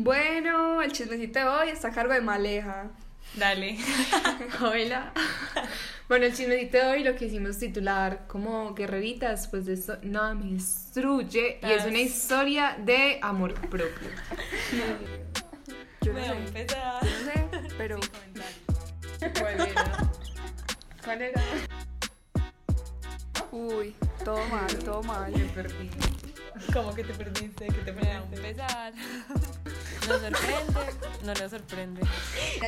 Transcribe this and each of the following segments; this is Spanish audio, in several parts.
Bueno, el chismecito de hoy está a cargo de Maleja. Dale. Hola. Bueno, el chismecito de hoy lo que hicimos titular como guerreritas, pues de eso nada me destruye. Y es una historia de amor propio. Yo no Voy a sé, empezar. yo no sé, pero. ¿Cuál era? ¿Cuál era? uy, todo mal, todo mal. Me perdí. ¿Cómo que te perdiste? ¿Qué te Voy a perdiste? empezar. ¿Nos sorprende? No nos sorprende.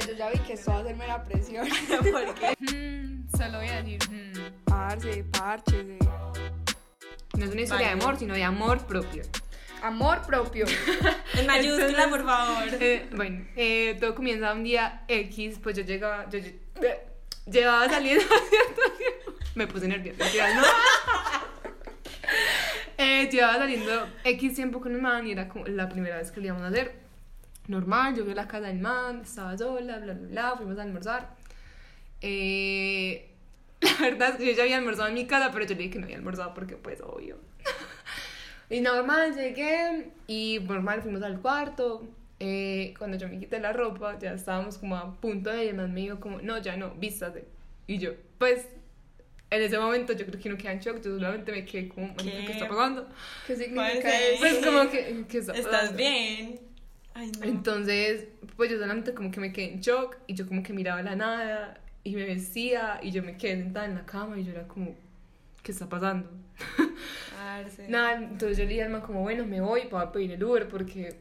Yo ya vi que esto va a hacerme la presión. ¿Por qué? Hmm, solo voy a decir. Parce, parche, no es una historia de Válido. amor, sino de amor propio. Amor propio. En mayúscula, Entonces- por favor. Eh, bueno, eh, todo comienza un día X, pues yo llegaba, yo, yo- eh, llevaba saliendo cierto tiempo. Me puse nerviosa, mentira, ¿no? Eh, llevaba saliendo X tiempo con un man y era como la primera vez que lo íbamos a hacer. Normal, yo a la casa del man, estaba sola, bla, bla, bla, fuimos a almorzar. Eh, la verdad es que yo ya había almorzado en mi casa, pero yo le dije que no había almorzado porque pues obvio. Y normal, llegué y normal fuimos al cuarto. Eh, cuando yo me quité la ropa, ya estábamos como a punto de irnos. Me dijo como, no, ya no, vístate. Y yo, pues, en ese momento yo creo que no queda en shock. Yo solamente me quedé como, ¿Qué? ¿qué, está pasando? ¿Qué significa Parce. eso? Pues como que, ¿qué está ¿Estás bien? Ay, no. Entonces, pues yo solamente como que me quedé en shock y yo como que miraba la nada y me vestía y yo me quedé sentada en la cama y yo era como, ¿qué está pasando? Parce. Nada, entonces yo le dije al man como, bueno, me voy para pedir el Uber porque,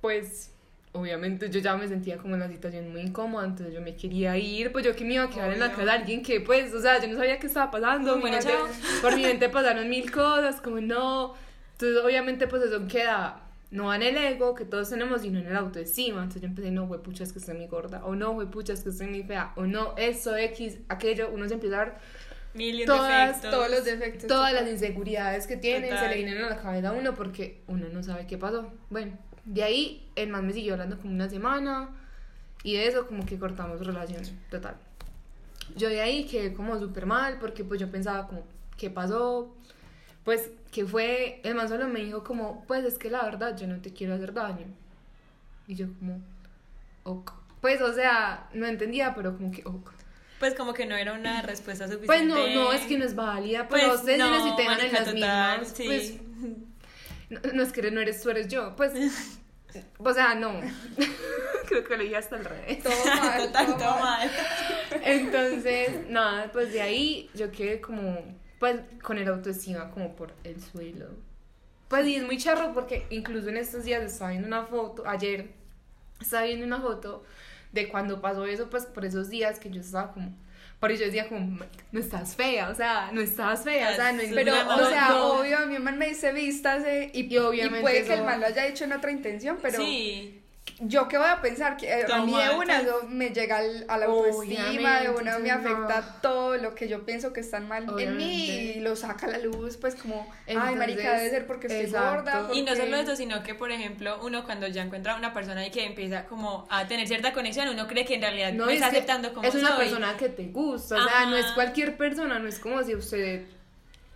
pues, obviamente yo ya me sentía como en una situación muy incómoda, entonces yo me quería ir, pues yo que me iba a quedar en la Obvio. casa de alguien que, pues, o sea, yo no sabía qué estaba pasando, Bueno, mente- por mi mente pasaron mil cosas, como no, entonces obviamente pues eso queda no en el ego que todos tenemos, sino en el autoestima, entonces yo empecé, no, güey, pucha, es que estoy muy gorda, o no, güey, pucha, es que estoy muy fea, o no, eso, X, aquello, uno se empieza a dar Todas, defectos. Todos los defectos. todas las inseguridades que tiene Total. se le vienen a la cabeza a uno porque uno no sabe qué pasó. Bueno, de ahí el man me siguió hablando como una semana y de eso como que cortamos relación total. Yo de ahí quedé como súper mal porque pues yo pensaba como, ¿qué pasó? Pues, ¿qué fue? El man solo me dijo como, pues es que la verdad yo no te quiero hacer daño. Y yo como, ok. Pues, o sea, no entendía, pero como que, ok. Pues como que no era una respuesta suficiente. Pues no, no, es que no es válida, pero Pues ustedes no, dan en las total, mismas, sí. pues no, no es que no eres tú, eres yo, pues, o sea, no, creo que lo dije hasta al revés. Todo mal, Total, todo todo mal. mal. Entonces, nada, pues de ahí yo quedé como, pues, con el autoestima como por el suelo. Pues y es muy charro porque incluso en estos días estaba viendo una foto, ayer estaba viendo una foto de cuando pasó eso, pues por esos días que yo estaba como, por eso yo decía como, "Marica, no estás fea, o sea, no estás fea, o sea, no Pero, una o sea, no. obvio, mi man me dice vístase y, Y obviamente y puede que el man lo haya dicho en otra intención, pero Sí. Yo qué voy a pensar que eh, a mí de una pues. me llega al- a la autoestima, de una me afecta no. todo lo que yo pienso que están mal en mí y lo saca a la luz, pues como, ay, Entonces, marica, debe ser porque estoy exacto. gorda. Y no solo eso, sino que, por ejemplo, uno cuando ya encuentra a una persona y que empieza como a tener cierta conexión, uno cree que en realidad No, me está aceptando como es una soy. persona que te gusta, o sea, no es cualquier persona, no es como si usted,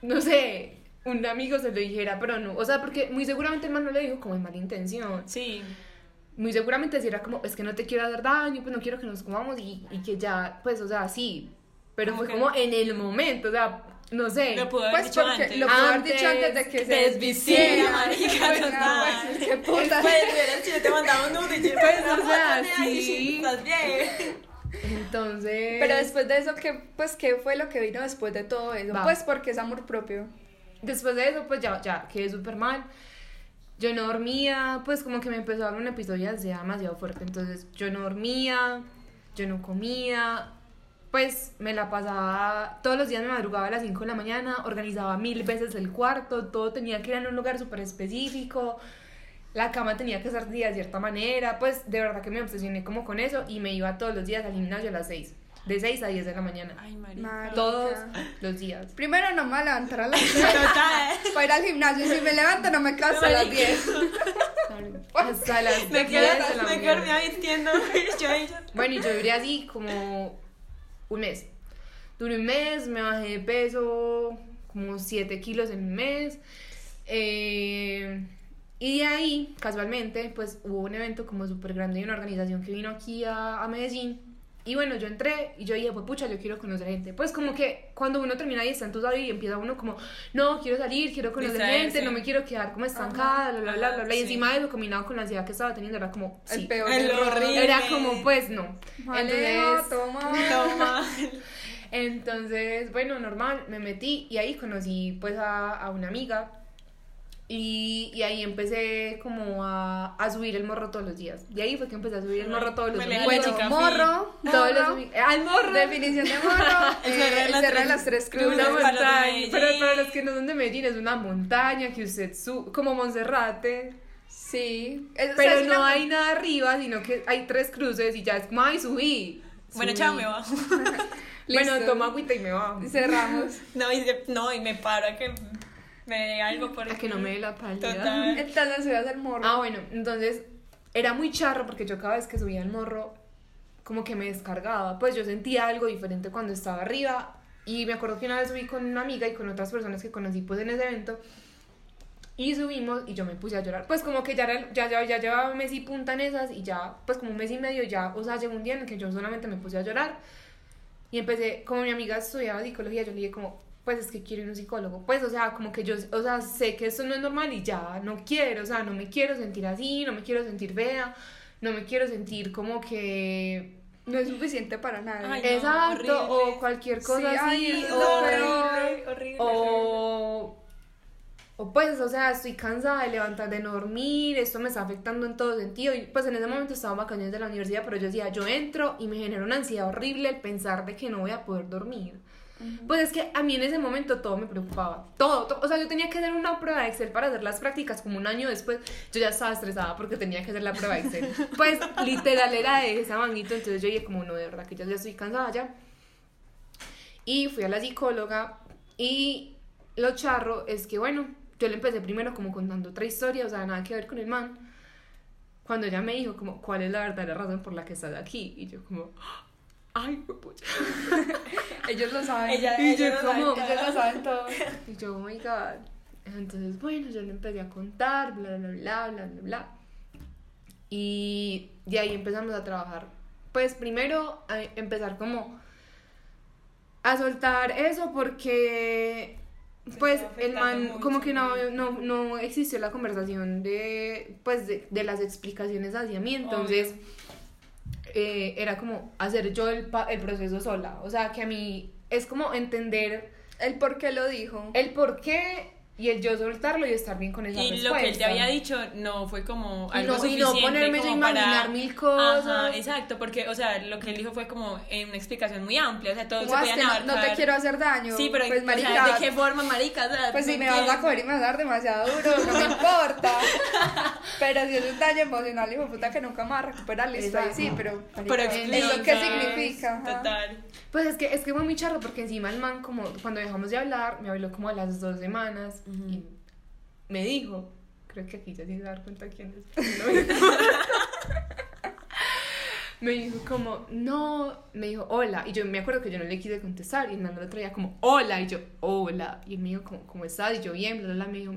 no sé, un amigo se lo dijera, pero no, o sea, porque muy seguramente el man no le dijo como en mala intención, Sí. Muy seguramente si era como, es que no te quiero hacer daño, pues no quiero que nos comamos y, y que ya, pues, o sea, sí, pero fue como en el momento, o sea, no sé. Lo pudo haber Pues dicho antes. lo pudo haber dicho antes de que se de desvistiera, desvistiera. marica, Pues, total. pues, qué puta. Hubieras si yo te mandaba un nude y yo Pues, "Una o sea, sí. ¿Estás bien? Entonces... Pero después de eso, ¿qué, pues, ¿qué fue lo que vino después de todo eso? Va. Pues porque es amor propio. Después de eso, pues ya, ya quedé súper mal. Yo no dormía, pues como que me empezó a dar un episodio de demasiado fuerte. Entonces yo no dormía, yo no comía, pues me la pasaba, todos los días me madrugaba a las 5 de la mañana, organizaba mil veces el cuarto, todo tenía que ir en un lugar súper específico, la cama tenía que ser de cierta manera, pues de verdad que me obsesioné como con eso y me iba todos los días al gimnasio a las 6, de 6 a 10 de la mañana, Ay, marica. Marica. todos los días. Primero no me voy a levantar a las 6 Total. para ir al gimnasio. Si me levanto, no me caso a las 10. Hasta las Me 10 quedo, de la me mañana. quedo vistiendo. Bueno, y yo duré así como un mes. Duré un mes, me bajé de peso como 7 kilos en un mes. Eh, Y de ahí, casualmente, pues hubo un evento como súper grande de una organización que vino aquí a, a Medellín. Y bueno, yo entré y yo dije, pues pucha, yo quiero conocer gente. Pues como que cuando uno termina ahí está entusiasmado y empieza uno como, no, quiero salir, quiero conocer gente, no me quiero quedar como estancada, bla, bla, bla, bla, bla. Y encima de eso, combinado con la ansiedad que estaba teniendo, era como, El sí. peor El error. horrible. Era como, pues no. Entonces, toma. Toma. entonces, bueno, normal, me metí y ahí conocí pues a, a una amiga y, y ahí empecé como a, a subir el morro todos los días. Y ahí fue que empecé a subir el morro todos los días. Bueno, chica, morro, Todos los morro. domi- ¡Al morro! Definición de morro. El eh, cerro de el las tres- las tres de Una cruces. de montaña, pero para los que no son de Medellín es una montaña que usted sube, como Monserrate, Sí. Es- o sea, pero no una- hay nada arriba, sino que hay tres cruces y ya es como, ay, subí. Bueno, subí. chao, me bajo. Bueno, toma agüita y me bajo. Cerramos. No, y, no, y me paro a que me dé algo por A que no me dé la pálida. Total. Entonces subías al morro. Ah, bueno, entonces era muy charro porque yo cada vez que subía el morro, como que me descargaba. Pues yo sentía algo diferente cuando estaba arriba. Y me acuerdo que una vez subí con una amiga y con otras personas que conocí pues en ese evento. Y subimos y yo me puse a llorar. Pues como que ya, era- ya, ya, ya llevaba un mes y punta en esas y ya, pues como un mes y medio ya, o sea, llegó un día en el que yo solamente me puse a llorar. Y empecé, como mi amiga estudiaba psicología, yo le dije como, pues es que quiero ir a un psicólogo. Pues, o sea, como que yo, o sea, sé que esto no es normal y ya no quiero, o sea, no me quiero sentir así, no me quiero sentir fea, no me quiero sentir como que... No es suficiente para nada. Ay, no, Exacto, o cualquier cosa Sí, ay, así, eso o, horrible, horrible. o, o pues, o sea, estoy cansada de levantar, de no dormir, esto me está afectando en todo sentido. Y pues en ese momento estaba en vacaciones de la universidad, pero yo decía, yo entro y me genera una ansiedad horrible el pensar de que no voy a poder dormir. Pues es que a mí en ese momento todo me preocupaba, todo, to- o sea, yo tenía que hacer una prueba de Excel para hacer las prácticas como un año después, yo ya estaba estresada porque tenía que hacer la prueba de Excel. Pues literal era de esa manguito, entonces yo dije como no, de verdad que ya estoy cansada ya. Y fui a la psicóloga y lo charro es que bueno, yo le empecé primero como contando otra historia, o sea, nada que ver con el man. Cuando ella me dijo como, ¿cuál es la verdadera razón por la que estás aquí? Y yo como, ay, pucha. Ellos lo saben. Ella, Y yo como-. Ellos lo saben todo. Y yo, oh my god. Entonces, bueno, yo le empecé a contar, bla, bla, bla, bla, bla, bla. Y de ahí empezamos a trabajar. Pues primero a empezar como a soltar eso porque pues estaba el man como que no, ¿no? no, no existió la conversación de pues de, de las explicaciones hacia mí entonces eh, era como hacer yo el, el proceso sola o sea que a mí es como entender El por qué lo dijo. el por qué y el yo soltarlo y estar bien con esa Y respuesta. lo que él te había dicho no fue como Y algo no- y no suficiente ponerme yo a como para- imaginar mil cosas. Ajá, exacto, porque, o sea, lo que él dijo fue como eh, una explicación muy amplia, o sea, todos se ¿Cómo es podían no, no te quiero hacer daño? Sí, pero, pues, o sea, marica, ¿de qué forma, marica? O sea, Pues si ¿de me vas a coger y me vas a dar demasiado duro, no me importa. pero si es un daño emocional, hijo puta, que nunca me vas a recuperar, listo, ahí sí, pero. Pero marica, explicas, ¿Eso qué significa? Ajá. Total. Pues es que, es que fue muy charro porque encima el man como cuando dejamos de hablar, me habló como a las dos semanas y me dijo, creo que aquí ya se dar cuenta quién es. No me dijo. Como, no, me dijo, hola. Y yo me acuerdo que yo no le quise contestar. Y el man lo traía como, hola. Y yo, hola. Y él me dijo, como, ¿cómo estás? Y yo, bien, bla, bla, bla. Me dijo,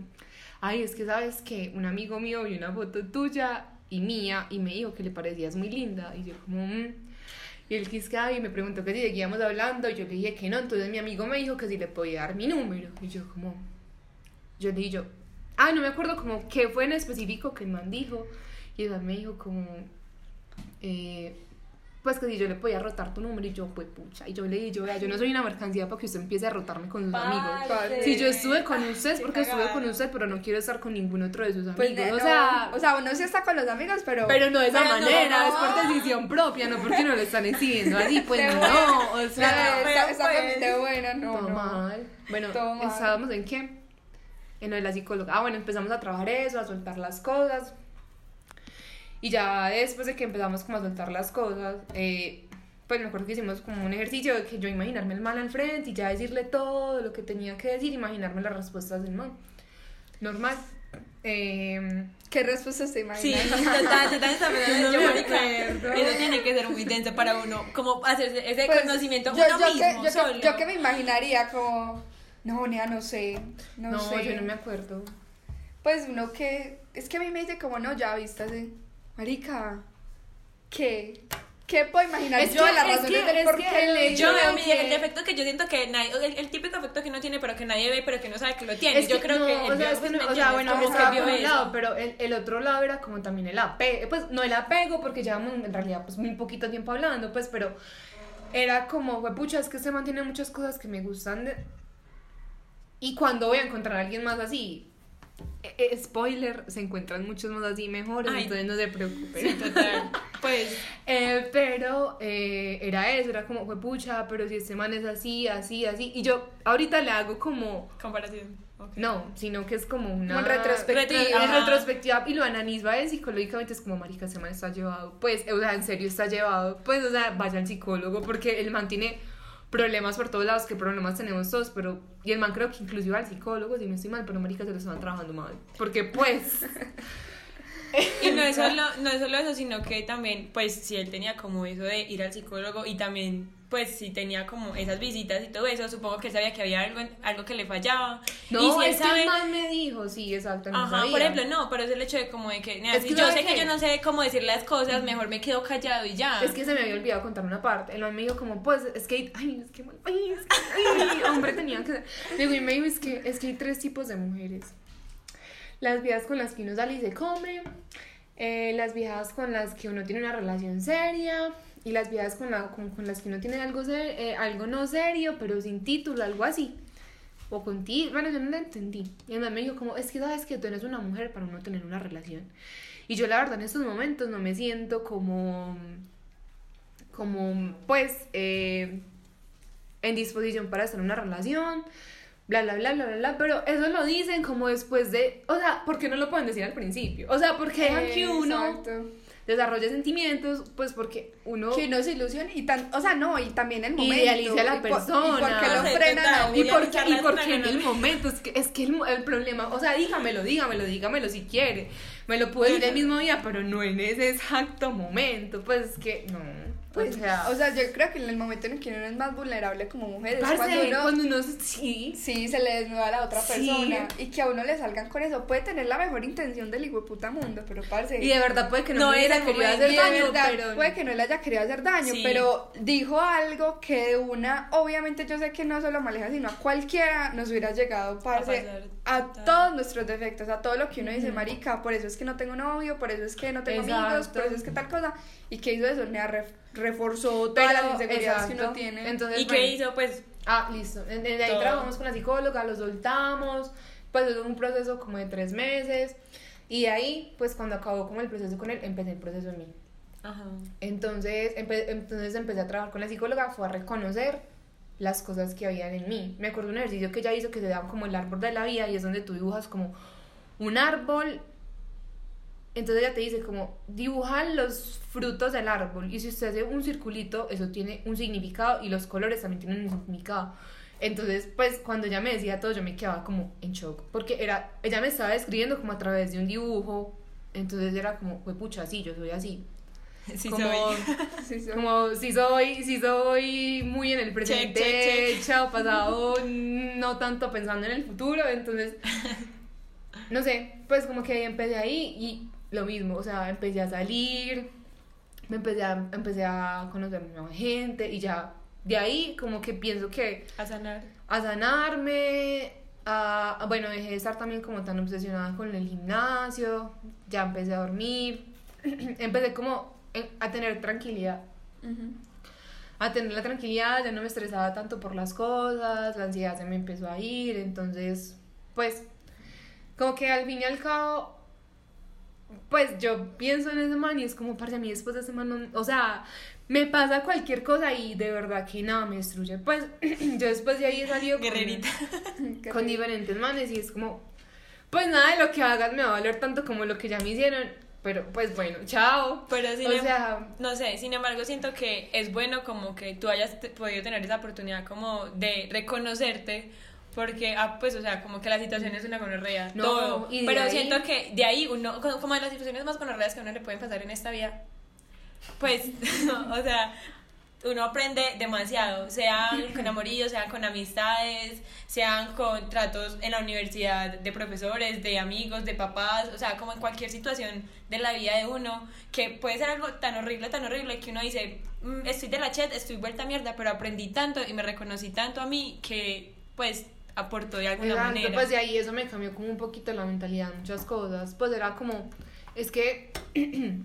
ay, es que sabes que un amigo mío vio una foto tuya y mía y me dijo que le parecías muy linda. Y yo, como, "Mm". Y él quisca y me preguntó que si seguíamos hablando. Y yo le dije que no. Entonces mi amigo me dijo que si le podía dar mi número. Y yo, como, yo le dije, yo, ah, no me acuerdo como qué fue en específico que el man dijo. Y el man me dijo como, eh, pues que si yo le podía rotar tu número y yo, pues pucha, y yo le dije, yo, vea, yo no soy una mercancía para que usted empiece a rotarme con sus amigos. Parce. Si yo estuve con usted es porque estuve con usted, pero no quiero estar con ningún otro de sus amigos. Pues de- o no, sea, o sea, uno sí está con los amigos, pero. pero no de esa no, manera, no. es por decisión propia, no porque no le están exigiendo así, pues De no, o sea, esa, esa pues. fue de buena, no. todo no. mal. Bueno, Todo mal. ¿estábamos en qué? En lo de la psicóloga. Ah, bueno, empezamos a trabajar eso, a soltar las cosas. Y ya después de que empezamos como a soltar las cosas, eh, pues me acuerdo que hicimos como un ejercicio de que yo imaginarme el mal al frente y ya decirle todo lo que tenía que decir, imaginarme las respuestas del mal. Normal. Eh, ¿Qué respuesta se Sí, imagina? total, total, verdad, No yo, me acuerdo. eso tiene que ser muy denso para uno, como hacerse ese Pues, conocimiento yo, uno yo mismo, que, yo, que- solo. yo que me imaginaría como. No, nea, no sé. No, no, sé. yo no me acuerdo. Pues uno que es que a mí me dice como, no, ya viste así. Marica, ¿qué? ¿Qué puedo imaginar Es yo que- de las es razones que- del es por que qué Yo veo mi que- el defecto que yo siento que nadie, el, el típico defecto que uno tiene pero que nadie ve pero que uno sabe que lo tiene. Es yo que creo no, que o sea, es que no- ¿me o sea, bueno, estaba vio por un eso. lado, pero el, el otro lado era como también el apego, pues no el apego porque llevamos en realidad pues muy poquito tiempo hablando, pues, pero era como, "Jue pucha, es que se mantiene muchas cosas que me gustan de... y cuando voy a encontrar a alguien más así, eh, eh, spoiler, se encuentran muchos más así mejores, Ay. entonces no se preocupen. Sí, total. Pues Eh, pero eh, era eso, era como, fue pucha, pero si este man es así, así, así. Y yo ahorita le hago como, comparación. no, sino que es como una... Como retrospectiva. Ajá. retrospectiva y lo analiza él psicológicamente, es como, marica, ese man está llevado. Pues, o sea, en serio está llevado. Pues, o sea, vaya al psicólogo porque el man tiene problemas por todos lados, que problemas tenemos todos, pero... Y el man creo que inclusive al psicólogo, si no estoy mal, pero marica, se lo estaban trabajando mal. Porque, pues... Y no es, solo, no es solo eso, sino que también, pues, si él tenía como eso de ir al psicólogo y también, pues, si tenía como esas visitas y todo eso, supongo que él sabía que había algo, algo que le fallaba. No, y si es que sabe... el man me dijo, sí, exacto, no Ajá, sabía. por ejemplo, no, pero es el hecho de como de que, nada, Es si que yo ¿sabe sé que yo no sé cómo decir las cosas, mejor me quedo callado y ya. Es que se me había olvidado contar una parte. El dijo como, pues, es que, ay, es que, ay, es que, ay, hombre, tenía que... Digo, y me dijo, es que, es que hay tres tipos de mujeres. Las viejas con las que uno sale y se come, eh, las viejas con las que uno tiene una relación seria y las viejas con, la, con, con las que uno tiene algo, ser- eh, algo no serio, pero sin título, algo así. O contigo, bueno, yo no lo entendí. Y man me dijo como, es que sabes que tú eres una mujer para uno tener una relación. Y yo la verdad en estos momentos no me siento como, como pues, eh, en disposición para estar en una relación, bla, bla, bla, bla, bla, bla, pero eso lo dicen como después de, o sea, ¿por qué no lo pueden decir al principio? O sea, porque dejan que uno Exacto. Desarrolle sentimientos, pues porque uno... Que uno se ilusione y tan, o sea, no, y también el momento. Idealiza a la y por- persona. Y por qué lo Sí, frenan ¿Y uno. por Idealizar qué, y la por otra qué en no. el momento? Es que, es que el, el problema, o sea, dígamelo, dígamelo, dígamelo si quiere. Me lo puedo decir el mismo día, pero no en ese exacto momento. Pues es que, no. Pues, o sea, o sea, yo creo que en el momento en el que uno es más vulnerable como mujer es cuando uno cuando uno sí. sí se le desnuda a la otra Sí. persona y que a uno le salgan con eso. Puede tener la mejor intención del hijo puta mundo, pero parce. Y de verdad puede que no, No me hubiera el querido hacer daño, verdad, pero. puede que no le haya querido hacer daño, Sí. pero dijo algo que de una, obviamente yo sé que no solo a Maleja, sino a cualquiera nos hubiera llegado, parce, a, todos nuestros defectos, a todo lo que uno dice, marica, por eso es que no tengo novio, por eso es que no tengo amigos, Exacto. por eso es que tal cosa, y que hizo eso, le ref- reforzó todas Pero, las inseguridades que uno tiene. Entonces, ¿Y bueno. qué hizo? Pues, Ah, listo. En- en- De ahí Todo. trabajamos con la psicóloga, lo soltamos. Pues es un proceso como de tres meses. Y de ahí, pues cuando acabó como el proceso con él, empecé el proceso en mí. ajá. Entonces, empe- entonces empecé a trabajar con la psicóloga, fue a reconocer las cosas que habían en mí. Me acuerdo de un ejercicio que ella hizo que se llama como el árbol de la vida y es donde tú dibujas como un árbol. Entonces ella te dice como dibujan los frutos del árbol y si usted hace un circulito, eso tiene un significado y los colores también tienen un significado. Entonces, pues cuando ella me decía todo, yo me quedaba como en shock, porque era, ella me estaba describiendo como a través de un dibujo, entonces era como, fue pucha, sí, yo soy así. Sí, como, soy. Sí, sí. como si soy, si soy muy en el presente, check, check. chao, pasado, no tanto pensando en el futuro, entonces, no sé, pues como que empecé ahí y lo mismo, o sea, empecé a salir, me empecé a, empecé a conocer nueva gente y ya, de ahí como que pienso que A sanar. a sanarme, a, bueno, dejé de estar también como tan obsesionada con el gimnasio, ya empecé a dormir, empecé como a tener tranquilidad, Ujú. a tener la tranquilidad, ya no me estresaba tanto por las cosas, la ansiedad se me empezó a ir, entonces, pues, como que al fin y al cabo, pues yo pienso en ese man y es como, parce, a mí después de ese man, no- o sea, me pasa cualquier cosa y de verdad que nada me destruye. Pues yo después de ahí he salido con- Guerrerita. Con rico. diferentes manes y es como, pues nada de lo que hagas me va a doler tanto como lo que ya me hicieron, pero pues bueno, chao. Pero sin O em- sea, no sé, sin embargo siento que es bueno como que tú hayas podido tener esa oportunidad como de reconocerte porque, ah, pues, o sea, como que la situación es una gonorrea, No, todo. y Pero ahí- siento que de ahí uno, como como de las situaciones más gonorreas que a uno le pueden pasar en esta vida, pues, o sea, uno aprende demasiado, sean con amoríos, sean con amistades, sean con tratos en la universidad de profesores, de amigos, de papás, o sea, como en cualquier situación de la vida de uno, que puede ser algo tan horrible, tan horrible que uno dice, "Mm, estoy de la chat, estoy vuelta a mierda, pero aprendí tanto y me reconocí tanto a mí que pues aportó de alguna Exacto, manera. pues de ahí eso me cambió como un poquito la mentalidad de muchas cosas. Pues era como, es que,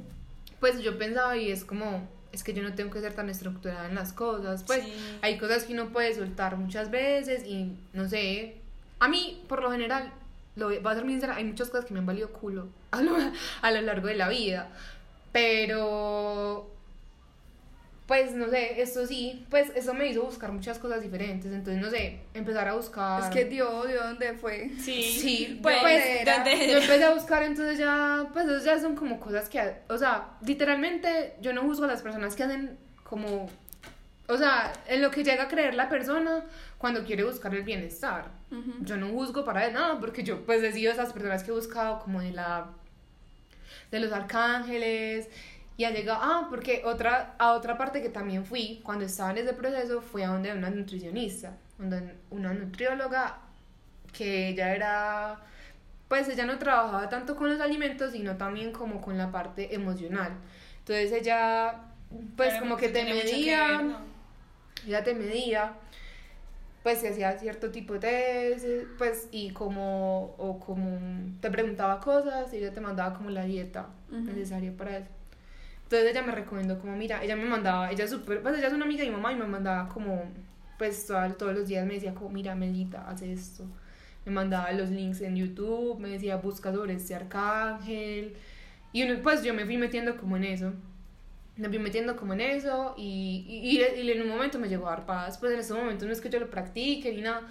pues yo pensaba y es como, es que yo no tengo que ser tan estructurada en las cosas. Pues Sí. hay cosas que uno puede soltar muchas veces y no sé. A mí, por lo general, lo voy a ser muy sincera, hay muchas cosas que me han valido culo a lo, a lo largo de la vida. Pero pues no sé, esto sí, pues eso me hizo buscar muchas cosas diferentes, entonces no sé, empezar a buscar... Es que dio, dio dónde fue. Sí, Sí, pues, pues, era- ¿dónde Yo empecé a buscar, entonces ya, pues eso ya son como cosas que, o sea, literalmente yo no juzgo a las personas que hacen como, o sea, en lo que llega a creer la persona cuando quiere buscar el bienestar. Yo no juzgo para nada, porque yo pues he sido esas personas que he buscado como de la, de los arcángeles, y ha llegado, ah, porque otra, a otra parte que también fui, cuando estaba en ese proceso, fue a donde una nutricionista, donde una nutrióloga que ella era, pues ella no trabajaba tanto con los alimentos, sino también como con la parte emocional. Entonces ella, pues como que te que medía, ver, ¿no? ella te medía, pues se hacía cierto tipo de test, pues y como, o como te preguntaba cosas y ella te mandaba como la dieta Ujú. necesaria para eso. Entonces ella me recomendó como, mira, ella me mandaba, ella es súper, pues ella es una amiga de mi mamá y me mandaba como, pues toda- todos los días me decía como, mira, Melita, haz esto. Me mandaba los links en YouTube, me decía, busca sobre este arcángel. Y uno, pues yo me fui metiendo como en eso. Me fui metiendo como en eso y, y, y- y en un momento me llegó a dar paz. Pues en ese momento no es que yo lo practique ni nada,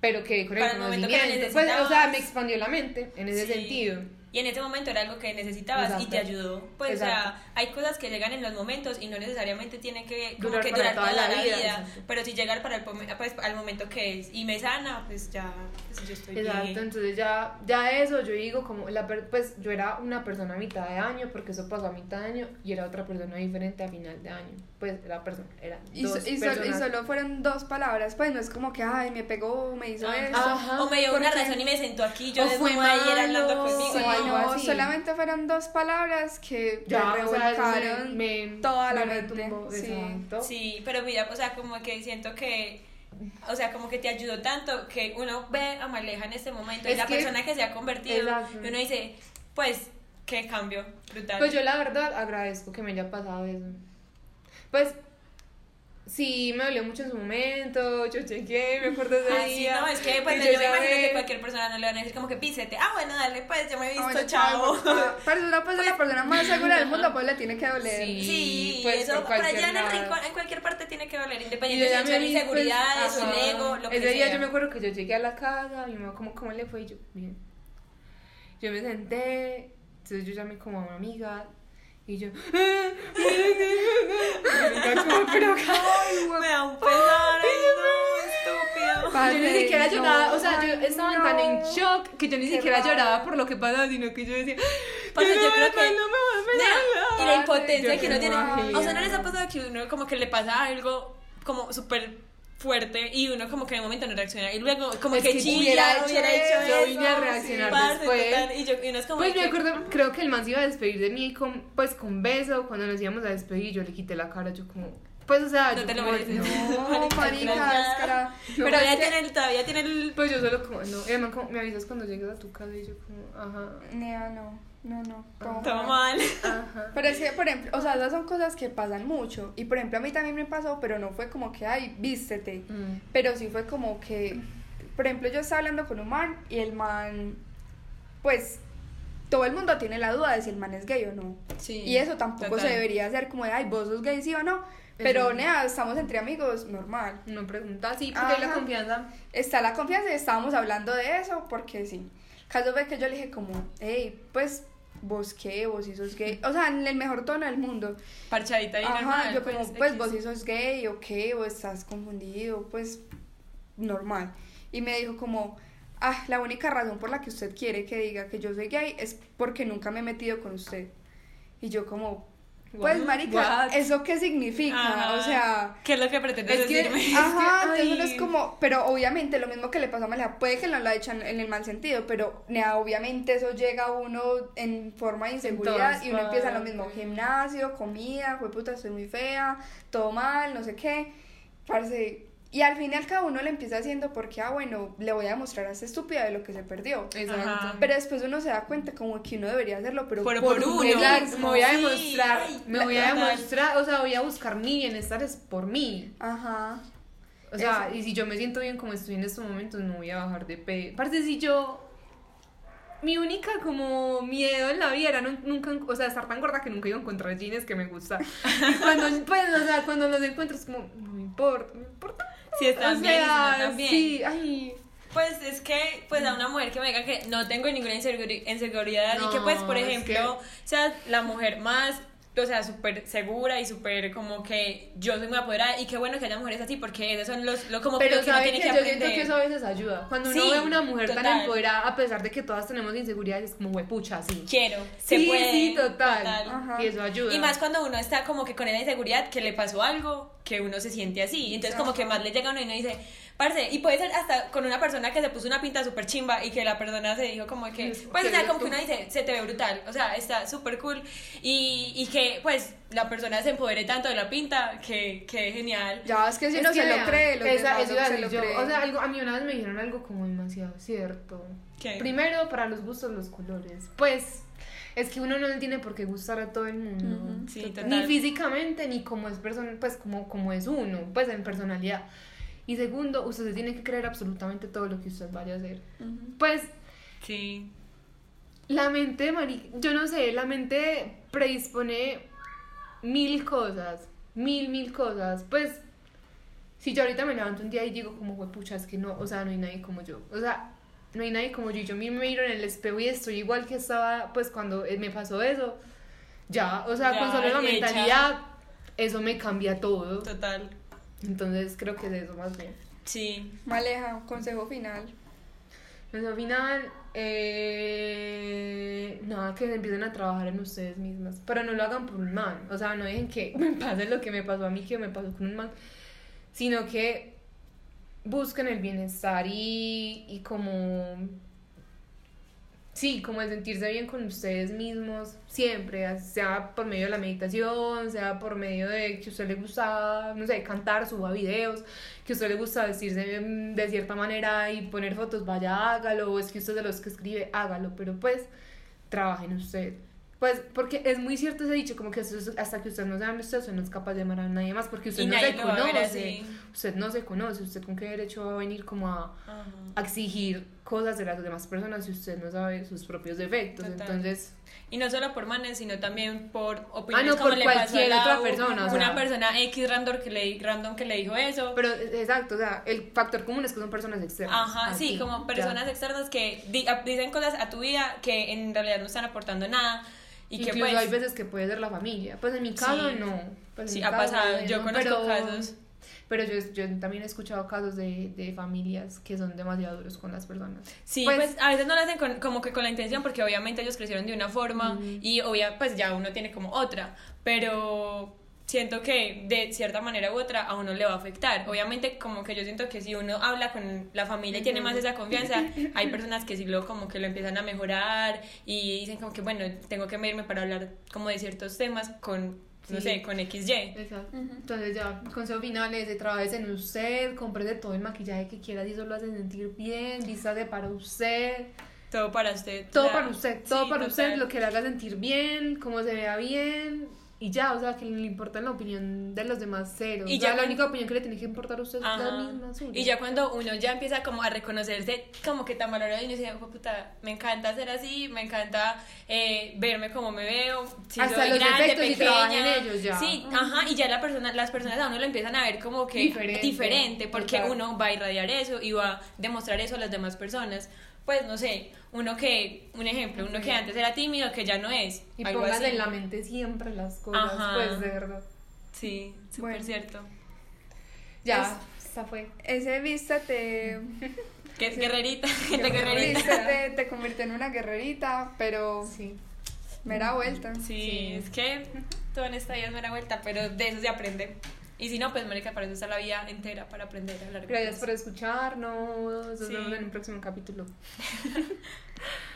pero que con el Para el conocimiento. Pues, o sea, me expandió la mente en ese Sí. sentido. Y en ese momento era algo que necesitabas y Exacto. te ayudó. Pues, o Exacto. sea, hay cosas que llegan en los momentos y no necesariamente tiene que, como Durar que para durar toda toda, la la vida, vida. Pero si llegar para el, pues, al momento que es y me sana, pues ya, pues yo estoy Exacto, bien. entonces ya, ya eso yo digo como, la pues yo era una persona a mitad de año, porque eso pasó a mitad de año, y era otra persona diferente a final de año. Pues la persona, era Y, dos so- y, sol- y solo fueron dos palabras, pues no es como que, ay, me pegó, me hizo Ajá. eso. Ajá, o me dio una razón y me sentó aquí, yo O de fue ayer malo, hablando o conmigo. Sí, algo no, así. solamente fueron dos palabras que Ya, me o sea, eso revolcaron me- toda la me mente. retumbó, sí. Sí, pero mira, o sea, como que siento que, o sea, como que te ayudó tanto que uno ve a Maleja en este momento y Es la que- persona que se ha convertido Exacto. y uno dice, pues, qué cambio brutal. Pues yo la verdad agradezco que me haya pasado eso. Pues sí, me dolió mucho en su momento, yo chequeé, me acuerdo de Ah, sí, no, es que pues, y yo, me imagino que cualquier persona no le van a decir como que písete. Ah, bueno, dale, pues, ya me he visto, Ah, bueno, chao. chao. Pero una pues, la persona más segura del mundo, pues le tiene que doler. Sí. Sí, pues, eso por por allá en el rincón, en cualquier parte tiene que doler, independiente yo son me vi, pues, inseguridades, un ajá. ego, lo que Ese día sea. yo me acuerdo que yo llegué a la casa, mi mamá como, ¿cómo le fue? Y yo, bien. Yo me senté, entonces yo llamé como a una amiga, y yo, "Ah, mi amiga como, pero Me da un pesar, ay, no, estúpido. Padre, yo ni siquiera no, lloraba, o sea, yo ay, estaba no. tan en shock que yo ni Qué siquiera raro. lloraba por lo que pasaba, sino que yo decía, Parce, "Yo creo me- que- no me voy a Nea, meter". y la impotencia Yo que uno qué tiene. O sea, ¿no les ha pasado que uno como que le pasa algo como súper fuerte y uno como que en un momento no reacciona y luego como Es que que chilla, hubiera hubiera hecho eso, yo vine a reaccionar parce, después. total, y, yo, y uno es como Pues de me que- acuerdo, creo que el man se iba a despedir de mí con, pues con beso, cuando nos íbamos a despedir, yo le quité la cara, yo como, pues o sea, No yo te lo como, mereces. No, Marica, ya. Pero No, todavía es que- tiene, el, todavía tiene el... Pues yo solo como, no, y además como, me avisas cuando llegues a tu casa y yo como, ajá, Nea, no, no, no. todo Todo mal. mal. ajá. Pero es que, por ejemplo, o sea, esas son cosas que pasan mucho. Y por ejemplo, a mí también me pasó, pero no fue como que, ay, vístete. Mm. Pero sí fue como que, por ejemplo, yo estaba hablando con un man y el man, pues, todo el mundo tiene la duda de si el man es gay o no. Sí, Y eso tampoco total. se debería hacer como de, ay, vos sos gay, sí o no. Pero, Eso. nea, estamos entre amigos, normal. No pregunta, sí, porque hay la confianza. Está la confianza y estábamos hablando de eso porque sí. Caso fue que yo le dije como, hey, pues, vos qué, vos sí sos gay. O sea, en el mejor tono del mundo. Parchadita y Ajá, normal. yo como, pues, vos sí sos gay o qué, o estás confundido, pues, normal. Y me dijo como, ah, la única razón por la que usted quiere que diga que yo soy gay es porque nunca me he metido con usted. Y yo como, Pues, marica, What? ¿eso qué significa? Ajá. O sea... ¿Qué es lo que pretendes Es que- decirme? Ajá, entonces ay. es como, pero obviamente lo mismo que le pasó a Malea, puede que no lo ha hecho en, en el mal sentido, pero nea, obviamente eso llega a uno en forma de inseguridad todas y uno empieza lo mismo, gimnasio, comida, fue puta, estoy muy fea, todo mal, no sé qué, parce, y al fin y al cabo uno le empieza haciendo porque, ah, bueno, le voy a demostrar a esta estúpida de lo que se perdió. Exacto. Ajá. Pero después uno se da cuenta como que uno debería hacerlo, pero Pero por uno. Exacto, mismo. me voy a demostrar, me voy a demostrar, o sea, voy a buscar mi bienestar es por mí. Ajá. O sea, y si yo me siento bien como estoy en estos momentos, no voy a bajar de peso. Aparte, si yo. Mi única como miedo en la vida era nun- nunca, o sea, estar tan gorda que nunca iba a encontrar jeans que me gusta. Y cuando, pues, o sea, cuando los encuentro es como, no me importa, no me importa. Si están o bien, y si no sea, están bien. sí, ay. Pues es que, pues a una mujer que me diga que no tengo ninguna inseguri- inseguridad y que pues, por No, es ejemplo, sea la mujer más, o sea, súper segura y súper como que yo soy muy apoderada y qué bueno que haya mujeres así porque esos son los, lo, como que Pero que uno sabes tiene que que yo siento aprender. que eso a veces ayuda. Cuando uno Sí, ve a una mujer tan total. empoderada, a pesar de que todas tenemos inseguridades, es como huepucha, sí. Quiero, se Sí, puede. sí, total. Ajá. Y eso ayuda. Y más cuando uno está como que con esa inseguridad que le pasó algo, que uno se siente así. Entonces como que más le llega a uno y uno dice, parce, y puede ser hasta con una persona que se puso una pinta súper chimba y que la persona se dijo como que, Es pues o sea, que como que uno dice, se te ve brutal, o sea, está súper cool. Y, y que pues la persona se empodere tanto de la pinta, que, que genial. Ya, es que si Es uno que se lo cree, los esa- demás eso no iba a se lo yo. creen. O sea, algo, a mí una vez me dijeron algo como demasiado cierto. ¿Qué? Primero, para los gustos, los colores. Pues, es que uno no le tiene por qué gustar a todo el mundo. Sí, Ni físicamente, ni como es persona, pues como, como es uno, pues en personalidad. Y segundo, usted se tiene que creer absolutamente todo lo que usted vaya a hacer. Pues, Sí. la mente, mari yo no sé, la mente predispone mil cosas, mil, mil cosas. Pues, si yo ahorita me levanto un día y digo como, "Jue pucha, es que no, o sea, no hay nadie como yo. O sea, no hay nadie como yo. y Yo me miro en el espejo y estoy igual que estaba, pues, cuando eh, me pasó eso. Ya, o sea, Ya, con solo la mentalidad, eso me cambia todo. Total. Entonces, creo que es eso más bien. Sí. Maleja, consejo final. Al final, eh, nada, que empiecen a trabajar en ustedes mismas, pero no lo hagan por un man, o sea, no dejen que me pase lo que me pasó a mí, que me pasó con un man, sino que busquen el bienestar y, y como, sí, como el sentirse bien con ustedes mismos, siempre, sea por medio de la meditación, sea por medio de que a usted le gusta, no sé, cantar, suba videos, que a usted le gusta vestirse mm, de cierta manera y poner fotos, vaya, hágalo, o es que usted es de los que escribe, hágalo, pero pues, trabaje en usted. Pues, porque es muy cierto ese dicho, como que hasta que usted no se ame usted, usted no es capaz de amar a nadie más, porque usted Y no se conoce, usted no se conoce, usted con qué derecho va a venir como a exigir cosas de las demás personas si usted no sabe sus propios defectos, Total. entonces... Y no solo por manes, sino también por Ah, opiniones no, como por le pasó a cualquier Lau, otra persona, o sea. Una persona X random que, le, random que le dijo eso. Pero, eh, exacto, o sea, el factor común es que son personas externas. Ajá, sí, como ya. personas externas que di- dicen cosas a tu vida que en realidad no están aportando nada. Y que Incluso pues. hay veces que puede ser la familia. Pues en mi caso Sí. no. Pues Sí, ha caso, pasado. no, Yo conozco pero- casos. Pero yo, yo también he escuchado casos de, de familias que son demasiado duros con las personas. Sí, Pues- pues, a veces no lo hacen con- como que con la intención porque obviamente ellos crecieron de una forma y obvia, pues ya uno tiene como otra, pero siento que de cierta manera u otra a uno le va a afectar. Obviamente como que yo siento que si uno habla con la familia y tiene más esa confianza, hay personas que sí lo como que lo empiezan a mejorar y dicen como que bueno, tengo que medirme para hablar como de ciertos temas con no Sí. sé, con XY. Exacto. Entonces ya, consejo final es de trabajes en usted, cómprese todo el maquillaje que quiera y eso lo hace sentir bien, vístase para usted, Todo para usted. todo la- para usted, todo sí, para usted, lo que le haga sentir bien, cómo se vea bien y ya, o sea, que le importa la opinión de los demás cero. Y Y ya ya la única opinión que le tiene que importar a usted es la misma suya. Y ya cuando uno ya empieza como a reconocerse como que tan valorado y uno dice, "Hijo de puta, me encanta ser así, me encanta eh, verme como me veo, si Hasta soy los grande, y pequeña. en ellos ya. Sí, ajá, y ya la persona, las personas a uno lo empiezan a ver como que Diferente, diferente, porque uno va a irradiar eso y va a demostrar eso a las demás personas. Pues no sé, uno que, un ejemplo, uno que antes era tímido, que ya no es. Y algo póngase así. en la mente siempre las cosas, Ajá. pues de verdad. Sí, súper Bueno. cierto. Ya, esa fue. Ese vístate, Gue- Guerrerita, gente guerrerita. vístate te convirtió en una guerrerita, pero Sí. Mera vuelta. Sí, es que todo en esta vida es mera vuelta, pero de eso se aprende. Y si no, pues, marica, para eso está la vida entera, para aprender a hablar. Gracias por escucharnos. Nos Sí. vemos en un próximo capítulo.